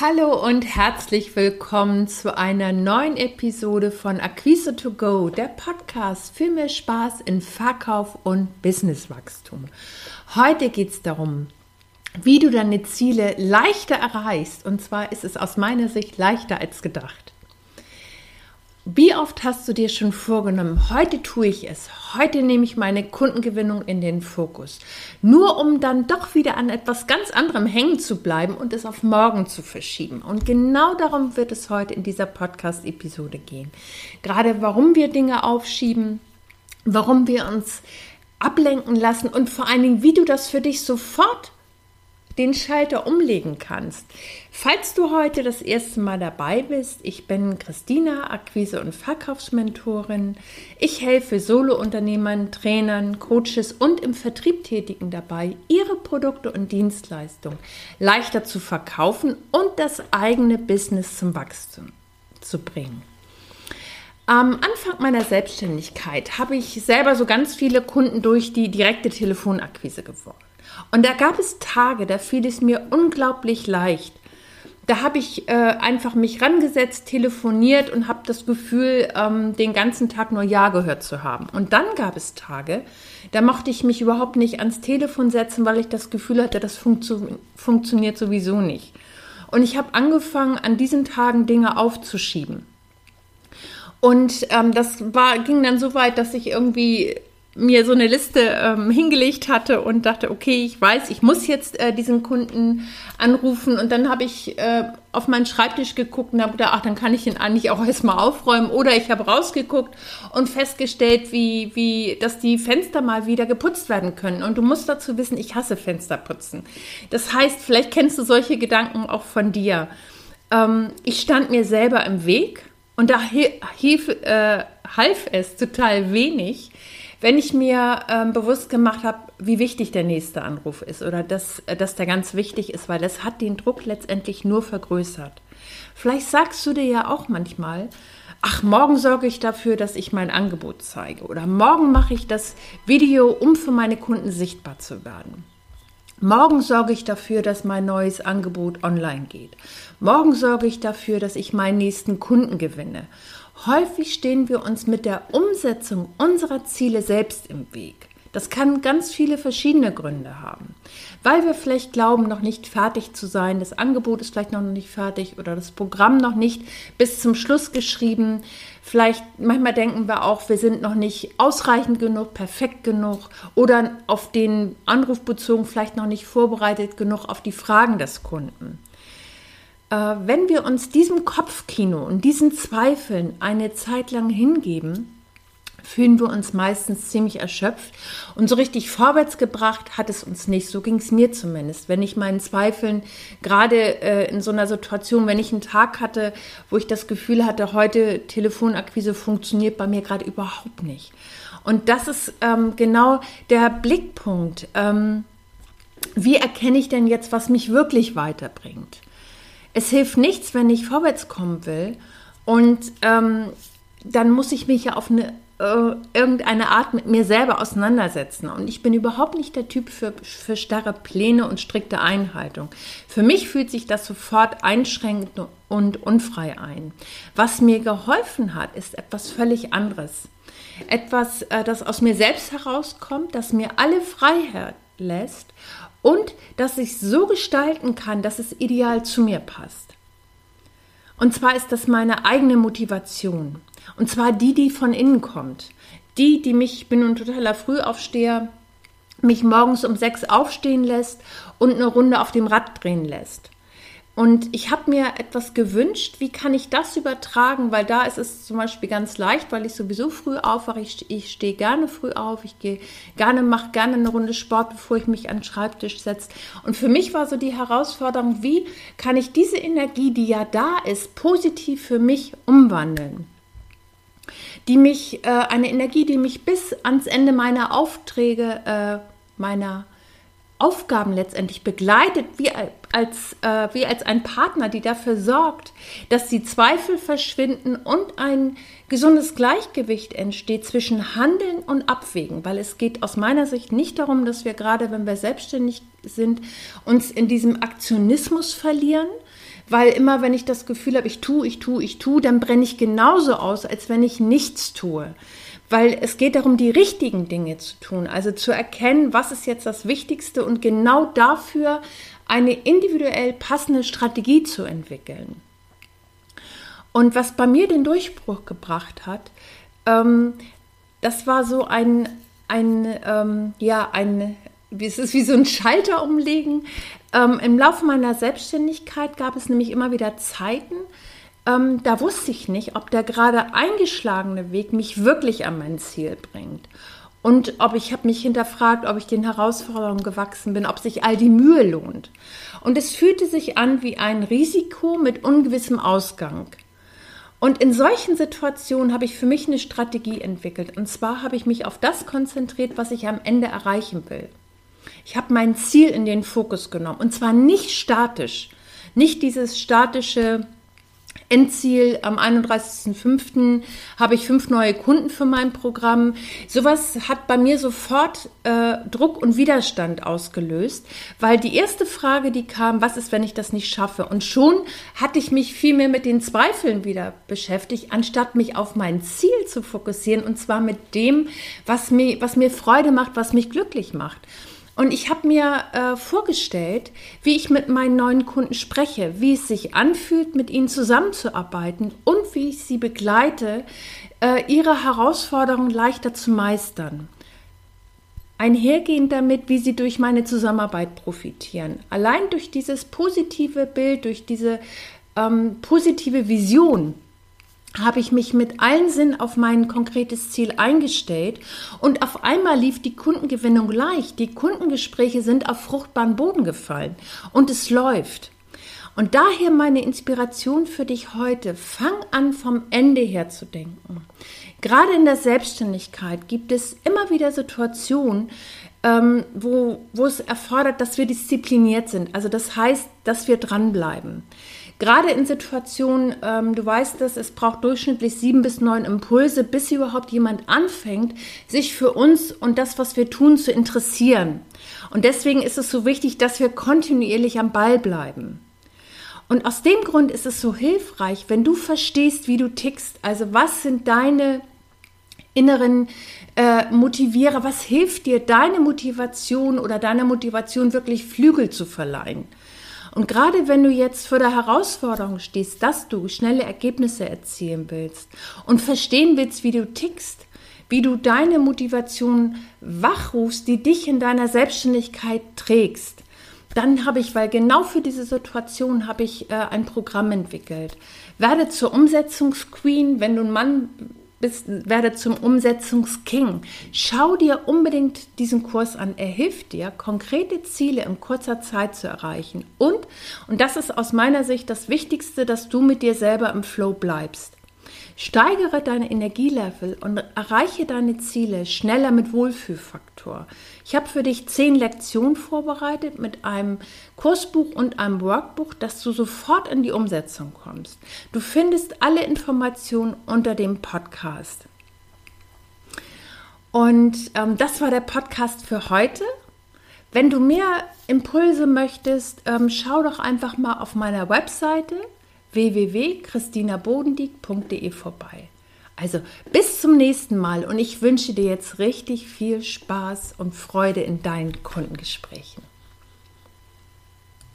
Hallo und herzlich willkommen zu einer neuen Episode von Akquise to Go, der Podcast für mehr Spaß in Verkauf und Businesswachstum. Heute geht es darum, wie du deine Ziele leichter erreichst. Und zwar ist es aus meiner Sicht leichter als gedacht. Wie oft hast du dir schon vorgenommen, heute tue ich es, heute nehme ich meine Kundengewinnung in den Fokus, nur um dann doch wieder an etwas ganz anderem hängen zu bleiben und es auf morgen zu verschieben. Und genau darum wird es heute in dieser Podcast-Episode gehen. Gerade warum wir Dinge aufschieben, warum wir uns ablenken lassen und vor allen Dingen, wie du das für dich sofort den Schalter umlegen kannst. Falls du heute das erste Mal dabei bist, ich bin Christina, Akquise- und Verkaufsmentorin. Ich helfe Solounternehmern, Trainern, Coaches und im Vertrieb Tätigen dabei, ihre Produkte und Dienstleistungen leichter zu verkaufen und das eigene Business zum Wachstum zu bringen. Am Anfang meiner Selbstständigkeit habe ich selber so ganz viele Kunden durch die direkte Telefonakquise gewonnen. Und da gab es Tage, da fiel es mir unglaublich leicht. Da habe ich äh, einfach mich rangesetzt, telefoniert und habe das Gefühl, ähm, den ganzen Tag nur Ja gehört zu haben. Und dann gab es Tage, da mochte ich mich überhaupt nicht ans Telefon setzen, weil ich das Gefühl hatte, das funktio funktioniert sowieso nicht. Und ich habe angefangen, an diesen Tagen Dinge aufzuschieben. Und ähm, das war, ging dann so weit, dass ich irgendwie mir so eine Liste ähm, hingelegt hatte und dachte, okay, ich weiß, ich muss jetzt äh, diesen Kunden anrufen. Und dann habe ich äh, auf meinen Schreibtisch geguckt und habe gedacht, ach, dann kann ich ihn eigentlich auch erstmal aufräumen. Oder ich habe rausgeguckt und festgestellt, wie, wie, dass die Fenster mal wieder geputzt werden können. Und du musst dazu wissen, ich hasse Fensterputzen. Das heißt, vielleicht kennst du solche Gedanken auch von dir. Ähm, ich stand mir selber im Weg und da hilf, äh, half es total wenig wenn ich mir ähm, bewusst gemacht habe, wie wichtig der nächste Anruf ist oder dass, äh, dass der ganz wichtig ist, weil das hat den Druck letztendlich nur vergrößert. Vielleicht sagst du dir ja auch manchmal, ach, morgen sorge ich dafür, dass ich mein Angebot zeige oder morgen mache ich das Video, um für meine Kunden sichtbar zu werden. Morgen sorge ich dafür, dass mein neues Angebot online geht. Morgen sorge ich dafür, dass ich meinen nächsten Kunden gewinne. Häufig stehen wir uns mit der Umsetzung unserer Ziele selbst im Weg. Das kann ganz viele verschiedene Gründe haben. Weil wir vielleicht glauben, noch nicht fertig zu sein, das Angebot ist vielleicht noch nicht fertig oder das Programm noch nicht bis zum Schluss geschrieben. Vielleicht manchmal denken wir auch, wir sind noch nicht ausreichend genug, perfekt genug oder auf den Anruf bezogen vielleicht noch nicht vorbereitet genug auf die Fragen des Kunden. Äh, wenn wir uns diesem Kopfkino und diesen Zweifeln eine Zeit lang hingeben, fühlen wir uns meistens ziemlich erschöpft und so richtig vorwärts gebracht hat es uns nicht. So ging es mir zumindest. Wenn ich meinen Zweifeln gerade äh, in so einer Situation, wenn ich einen Tag hatte, wo ich das Gefühl hatte, heute Telefonakquise funktioniert bei mir gerade überhaupt nicht. Und das ist ähm, genau der Blickpunkt. Ähm, wie erkenne ich denn jetzt, was mich wirklich weiterbringt? es hilft nichts, wenn ich vorwärts kommen will und ähm, dann muss ich mich ja auf eine äh, irgendeine Art mit mir selber auseinandersetzen. Und ich bin überhaupt nicht der Typ für, für starre Pläne und strikte Einhaltung. Für mich fühlt sich das sofort einschränkend und unfrei ein. Was mir geholfen hat, ist etwas völlig anderes. Etwas, äh, das aus mir selbst herauskommt, das mir alle Freiheit lässt und dass ich so gestalten kann, dass es ideal zu mir passt. Und zwar ist das meine eigene Motivation. Und zwar die, die von innen kommt. Die, die mich, ich bin ein totaler Frühaufsteher, mich morgens um sechs aufstehen lässt und eine Runde auf dem Rad drehen lässt. Und ich habe mir etwas gewünscht, wie kann ich das übertragen, weil da ist es zum Beispiel ganz leicht, weil ich sowieso früh aufwache. Ich, ich stehe gerne früh auf, ich gehe gerne, mache gerne eine Runde Sport, bevor ich mich an den Schreibtisch setze. Und für mich war so die Herausforderung, wie kann ich diese Energie, die ja da ist, positiv für mich umwandeln? Die mich, äh, eine Energie, die mich bis ans Ende meiner Aufträge, äh, meiner Aufgaben letztendlich begleitet, wie als, äh, wie als ein Partner, die dafür sorgt, dass die Zweifel verschwinden und ein gesundes Gleichgewicht entsteht zwischen Handeln und Abwägen, weil es geht aus meiner Sicht nicht darum, dass wir gerade, wenn wir selbstständig sind, uns in diesem Aktionismus verlieren, weil immer wenn ich das Gefühl habe, ich tue, ich tue, ich tue, dann brenne ich genauso aus, als wenn ich nichts tue. Weil es geht darum, die richtigen Dinge zu tun, also zu erkennen, was ist jetzt das Wichtigste und genau dafür eine individuell passende Strategie zu entwickeln. Und was bei mir den Durchbruch gebracht hat, ähm, das war so ein, ein ähm, ja, ein, es ist wie so ein Schalter umlegen. Ähm, Im Laufe meiner Selbstständigkeit gab es nämlich immer wieder Zeiten, ähm, da wusste ich nicht, ob der gerade eingeschlagene Weg mich wirklich an mein Ziel bringt. Und ob ich habe mich hinterfragt, ob ich den Herausforderungen gewachsen bin, ob sich all die Mühe lohnt. Und es fühlte sich an wie ein Risiko mit ungewissem Ausgang. Und in solchen Situationen habe ich für mich eine Strategie entwickelt. Und zwar habe ich mich auf das konzentriert, was ich am Ende erreichen will. Ich habe mein Ziel in den Fokus genommen. Und zwar nicht statisch. Nicht dieses statische, Endziel am 31.05. habe ich fünf neue Kunden für mein Programm. Sowas hat bei mir sofort äh, Druck und Widerstand ausgelöst, weil die erste Frage, die kam, was ist, wenn ich das nicht schaffe? Und schon hatte ich mich viel mehr mit den Zweifeln wieder beschäftigt, anstatt mich auf mein Ziel zu fokussieren und zwar mit dem, was mir, was mir Freude macht, was mich glücklich macht. Und ich habe mir äh, vorgestellt, wie ich mit meinen neuen Kunden spreche, wie es sich anfühlt, mit ihnen zusammenzuarbeiten und wie ich sie begleite, äh, ihre Herausforderungen leichter zu meistern. Einhergehend damit, wie sie durch meine Zusammenarbeit profitieren. Allein durch dieses positive Bild, durch diese ähm, positive Vision habe ich mich mit allen Sinn auf mein konkretes Ziel eingestellt und auf einmal lief die Kundengewinnung leicht. Die Kundengespräche sind auf fruchtbaren Boden gefallen und es läuft. Und daher meine Inspiration für dich heute. Fang an, vom Ende her zu denken. Gerade in der Selbstständigkeit gibt es immer wieder Situationen, ähm, wo, wo es erfordert, dass wir diszipliniert sind. Also das heißt, dass wir dranbleiben. Gerade in Situationen, ähm, du weißt es, es braucht durchschnittlich sieben bis neun Impulse, bis überhaupt jemand anfängt, sich für uns und das, was wir tun, zu interessieren. Und deswegen ist es so wichtig, dass wir kontinuierlich am Ball bleiben. Und aus dem Grund ist es so hilfreich, wenn du verstehst, wie du tickst. Also was sind deine inneren äh, Motivierer? Was hilft dir, deine Motivation oder deiner Motivation wirklich Flügel zu verleihen? Und gerade wenn du jetzt vor der Herausforderung stehst, dass du schnelle Ergebnisse erzielen willst und verstehen willst, wie du tickst, wie du deine Motivation wachrufst, die dich in deiner Selbstständigkeit trägst, dann habe ich, weil genau für diese Situation habe ich äh, ein Programm entwickelt. Werde zur Umsetzungsqueen, wenn du ein Mann bist, werde zum Umsetzungsking. Schau dir unbedingt diesen Kurs an. Er hilft dir, konkrete Ziele in kurzer Zeit zu erreichen. Und, und das ist aus meiner Sicht das Wichtigste, dass du mit dir selber im Flow bleibst. Steigere deine Energielevel und erreiche deine Ziele schneller mit Wohlfühlfaktor. Ich habe für dich zehn Lektionen vorbereitet mit einem Kursbuch und einem Workbook, dass du sofort in die Umsetzung kommst. Du findest alle Informationen unter dem Podcast. Und ähm, das war der Podcast für heute. Wenn du mehr Impulse möchtest, ähm, schau doch einfach mal auf meiner Webseite www.christinabodendieck.de vorbei. Also bis zum nächsten Mal und ich wünsche dir jetzt richtig viel Spaß und Freude in deinen Kundengesprächen.